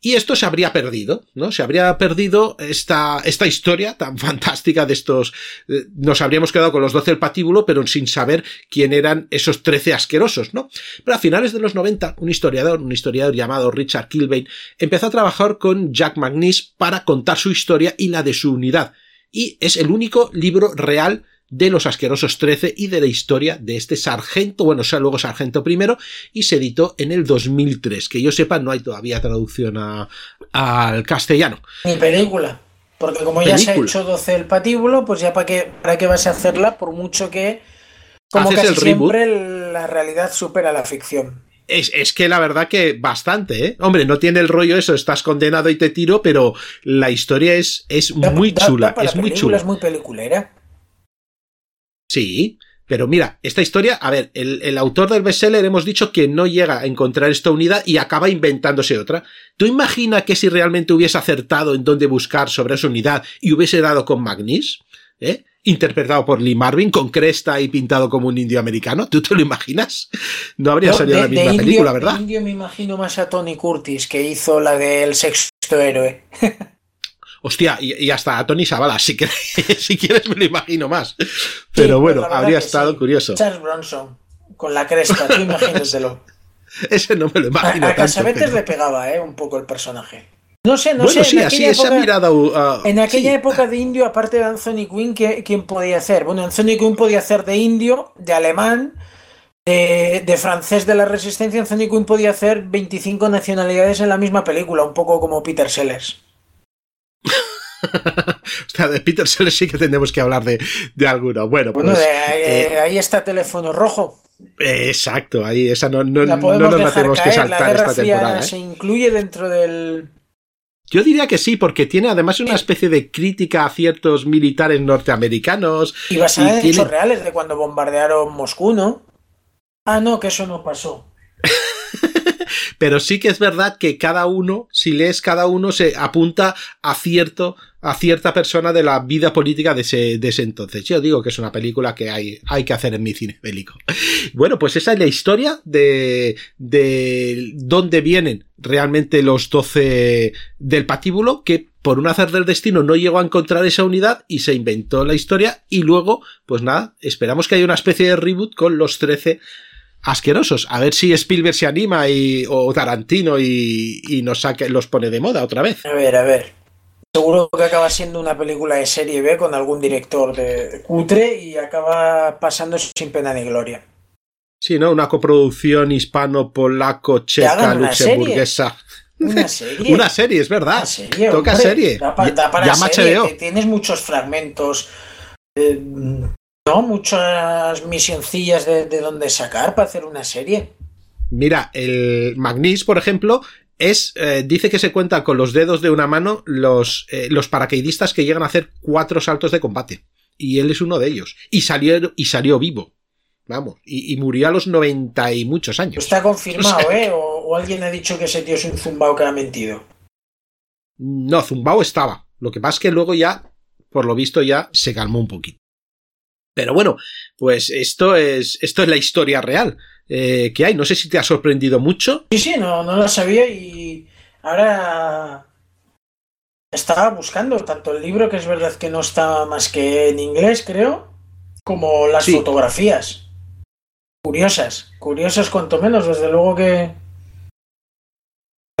Y esto se habría perdido, ¿no? Se habría perdido esta, esta historia tan fantástica de estos, eh, nos habríamos quedado con los 12 del patíbulo, pero sin saber quién eran esos 13 asquerosos, ¿no? Pero a finales de los 90, un historiador, un historiador llamado Richard Kilbane, empezó a trabajar con Jack McNish para contar su historia y la de su unidad. Y es el único libro real de los asquerosos 13 y de la historia de este sargento, bueno, sea luego sargento primero, y se editó en el 2003. Que yo sepa, no hay todavía traducción al castellano. Ni película. Porque como ya se ha hecho 12 el patíbulo, pues ya para qué, para qué vas a hacerla, por mucho que, como casi siempre, la realidad supera la ficción. Es, que la verdad que bastante, ¿eh? Hombre, no tiene el rollo eso, estás condenado y te tiro, pero la historia es, es muy chula. es muy chula. Es muy peliculera. Sí, pero mira, esta historia, a ver, el, el, autor del bestseller hemos dicho que no llega a encontrar esta unidad y acaba inventándose otra. ¿Tú imaginas que si realmente hubiese acertado en dónde buscar sobre esa unidad y hubiese dado con Magnis? ¿Eh? interpretado por Lee Marvin con cresta y pintado como un indio americano. ¿Tú te lo imaginas? No habría salido la misma película, ¿verdad? De indio me imagino más a Tony Curtis, que hizo la del sexto héroe. Hostia, y, hasta a Tony Sabala, si, si quieres me lo imagino más. Pero bueno, habría estado curioso. Charles Bronson, con la cresta, tú imagínatelo. Ese no me lo imagino. A, a Casabetes le pegaba, ¿eh? Un poco el personaje. No sé, no sé. Sí, así, esa mirada. Uh, en aquella época de indio, aparte de Anthony Quinn, ¿quién podía hacer? Bueno, Anthony Quinn podía hacer de indio, de alemán, de, de, francés de la resistencia. Anthony Quinn podía hacer 25 nacionalidades en la misma película, un poco como Peter Sellers. o sea, de Peter Sellers sí que tendremos que hablar de, de alguno. Bueno, pues, eh, ahí, está Teléfono Rojo. exacto, ahí esa no, no, no nos tenemos que saltar esta temporada. ¿eh? Se incluye dentro del, yo diría que sí, porque tiene además una especie de crítica a ciertos militares norteamericanos. Y basada en hechos reales de cuando bombardearon Moscú, ¿no? Ah, no, que eso no pasó. Pero sí que es verdad que cada uno, si lees cada uno, se apunta a cierto a cierta persona de la vida política de ese, de ese entonces. Yo digo que es una película que hay, hay que hacer en mi cine bélico. Bueno, pues esa es la historia de, de dónde vienen realmente los 12 del patíbulo, que por un hacer del destino no llegó a encontrar esa unidad y se inventó la historia y luego, pues nada, esperamos que haya una especie de reboot con los 13 asquerosos. A ver si Spielberg se anima y, o Tarantino y, y nos saque, los pone de moda otra vez. A ver, a ver. Seguro que acaba siendo una película de serie B con algún director de cutre y acaba pasando sin pena ni gloria. Sí, ¿no? Una coproducción hispano-polaco, checa, luxemburguesa. Una serie. una serie, es verdad. Serie, Toca serie. Da, para serie. Tienes muchos fragmentos. Eh, no, muchas misioncillas de, de donde sacar para hacer una serie. Mira, el Magnis, por ejemplo, es, eh, dice que se cuenta con los dedos de una mano los, eh, los paracaidistas que llegan a hacer cuatro saltos de combate. Y él es uno de ellos. Y salió, y salió vivo. Vamos. Y, murió a los noventa y muchos años. Está confirmado, ¿eh? O, alguien ha dicho que ese tío es un zumbao que ha mentido. No, zumbao estaba. Lo que pasa es que luego ya, por lo visto, ya se calmó un poquito. Pero bueno, pues esto es, esto es la historia real eh, que hay. No sé si te ha sorprendido mucho. Sí, sí, no, no lo sabía y ahora estaba buscando tanto el libro, que es verdad que no está más que en inglés, creo, como las fotografías. Curiosas, curiosas cuanto menos, desde luego que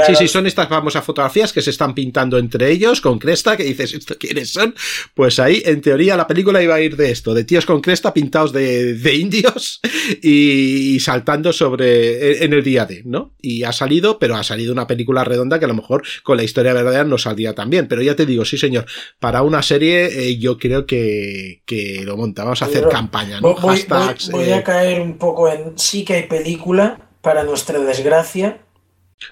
Sí, sí, son estas famosas fotografías que se están pintando entre ellos con cresta, que dices, ¿esto quiénes son? Pues ahí, en teoría, la película iba a ir de esto, de tíos con cresta pintados de, de indios y, saltando sobre, en el día de, ¿no? Y ha salido, pero ha salido una película redonda que a lo mejor con la historia verdadera no saldría tan bien. Pero ya te digo, sí señor, para una serie eh, yo creo que, que lo montamos a hacer campaña, ¿no? Voy, voy a eh. caer un poco en sí que hay película, para nuestra desgracia,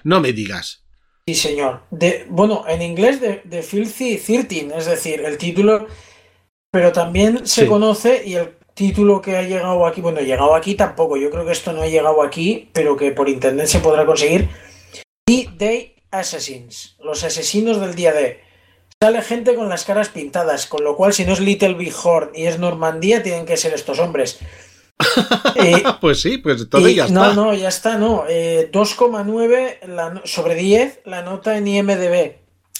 no me digas. Sí, señor. De, bueno, en inglés de, de Filthy 13, es decir, el título, pero también se conoce y el título que ha llegado aquí, bueno, llegado aquí tampoco, yo creo que esto no ha llegado aquí, pero que por internet se podrá conseguir. The Day Assassins, los asesinos del día de. Sale gente con las caras pintadas, con lo cual si no es Little Big Horn y es Normandía, tienen que ser estos hombres. Eh, pues sí, pues todo ya está. No, no, ya está, no. 2,9 eh, sobre 10 la nota en IMDB.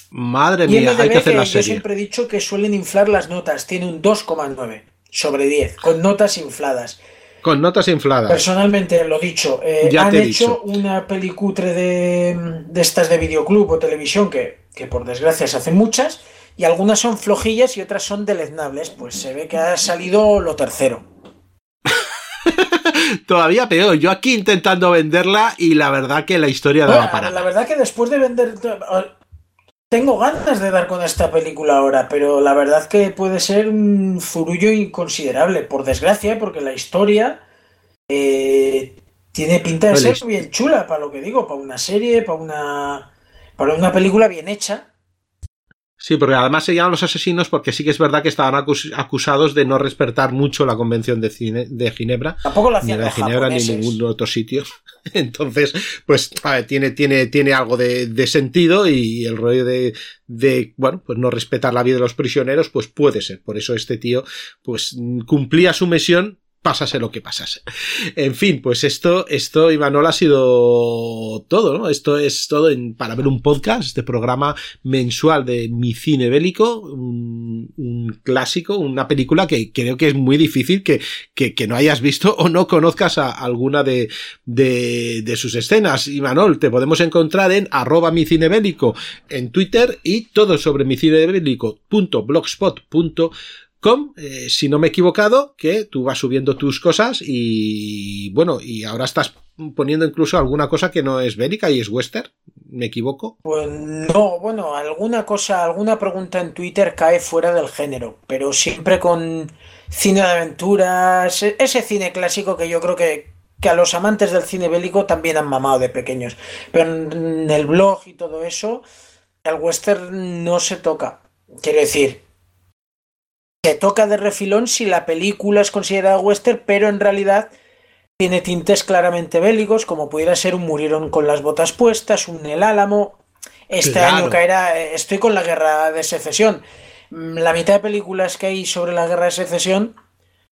Madre mía, hay que hacer la serie. Yo siempre he dicho que suelen inflar las notas. Tiene un 2,9 sobre 10, con notas infladas. Con notas infladas. Personalmente, lo dicho, eh, han hecho una pelicutre de, de estas de videoclub o televisión, que, que por desgracia se hacen muchas, y algunas son flojillas y otras son deleznables. Pues se ve que ha salido lo tercero. Todavía peor, yo aquí intentando venderla y la verdad que la historia daba para. La verdad que después de vender. Tengo ganas de dar con esta película ahora, pero la verdad que puede ser un zurullo inconsiderable, por desgracia, porque la historia eh, tiene pinta de ser bien chula, para lo que digo, para una serie, para una, para una película bien hecha. Sí, porque además se llaman los asesinos porque sí que es verdad que estaban acusados de no respetar mucho la convención de, de Ginebra. Tampoco lo hacían ni de Ginebra ni ningún otro sitio. Entonces, pues tiene, tiene, tiene algo de, sentido y el rollo de, de, bueno, pues no respetar la vida de los prisioneros, pues puede ser. Por eso este tío, pues cumplía su misión pasase lo que pasase. En fin, pues esto, esto, Imanol, ha sido todo, ¿no? Esto es todo en, para ver un podcast, este programa mensual de mi cine bélico, un, clásico, una película que creo que es muy difícil que, que, no hayas visto o no conozcas a alguna de, de, de sus escenas. Imanol, te podemos encontrar en arroba mi cine bélico en Twitter y todo sobre mi cine bélico.blogspot.com eh, si no me he equivocado, que tú vas subiendo tus cosas y bueno, y ahora estás poniendo incluso alguna cosa que no es bélica y es western, ¿me equivoco? Pues no, bueno, alguna cosa, alguna pregunta en Twitter cae fuera del género, pero siempre con cine de aventuras, e-, ese cine clásico que yo creo que, que a los amantes del cine bélico también han mamado de pequeños, pero en el blog y todo eso, el western no se toca. Quiero decir, se toca de refilón si la película es considerada western, pero en realidad tiene tintes claramente bélicos, como pudiera ser un Murieron con las botas puestas, un El Álamo. Este año caerá eh, Estoy con la guerra de secesión. Mm, la mitad de películas que hay sobre la guerra de secesión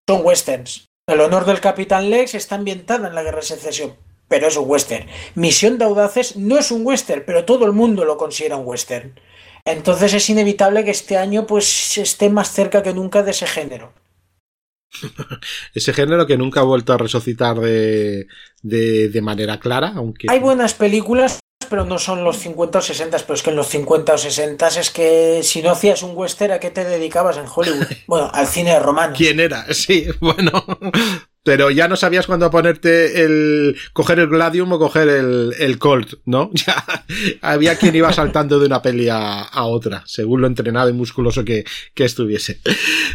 son westerns. El honor del Capitán Lex está ambientada en la guerra de secesión, pero es un western. Misión de Audaces no es un western, pero todo el mundo lo considera un western. Entonces es inevitable que este año pues esté más cerca que nunca de ese género. ese género que nunca ha vuelto a resucitar de, de, manera clara, aunque... Hay buenas películas, pero no son los 50 o 60, pero es que en los 50 o 60 es que si no hacías un western, ¿a qué te dedicabas en Hollywood? Bueno, al cine romano. ¿Quién era? Sí, bueno, pero ya no sabías cuándo ponerte el. coger el Gladium o coger el, el Colt, ¿no? Ya había quien iba saltando de una peli a, otra, según lo entrenado y musculoso que, que estuviese.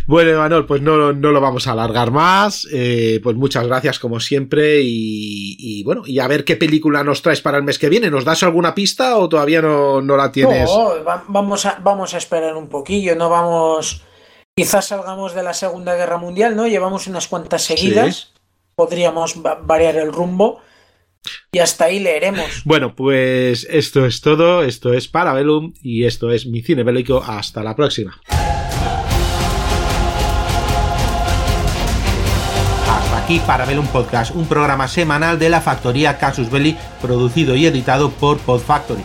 Bueno, Emanuel, pues no, no, lo vamos a alargar más. Eh, pues muchas gracias, como siempre. Y, y, bueno, y a ver qué película nos traes para el mes que viene. ¿Nos das alguna pista o todavía no, no la tienes? No, vamos a, vamos a esperar un poquillo, no vamos Quizás salgamos de la Segunda Guerra Mundial, ¿no? Llevamos unas cuantas seguidas. Podríamos variar el rumbo. Y hasta ahí leeremos. Bueno, pues esto es todo. Esto es Parabellum y esto es mi cine bélico. Hasta la próxima. Hasta aquí Parabellum Podcast, un programa semanal de la factoría Casus Belli, producido y editado por Pod Factory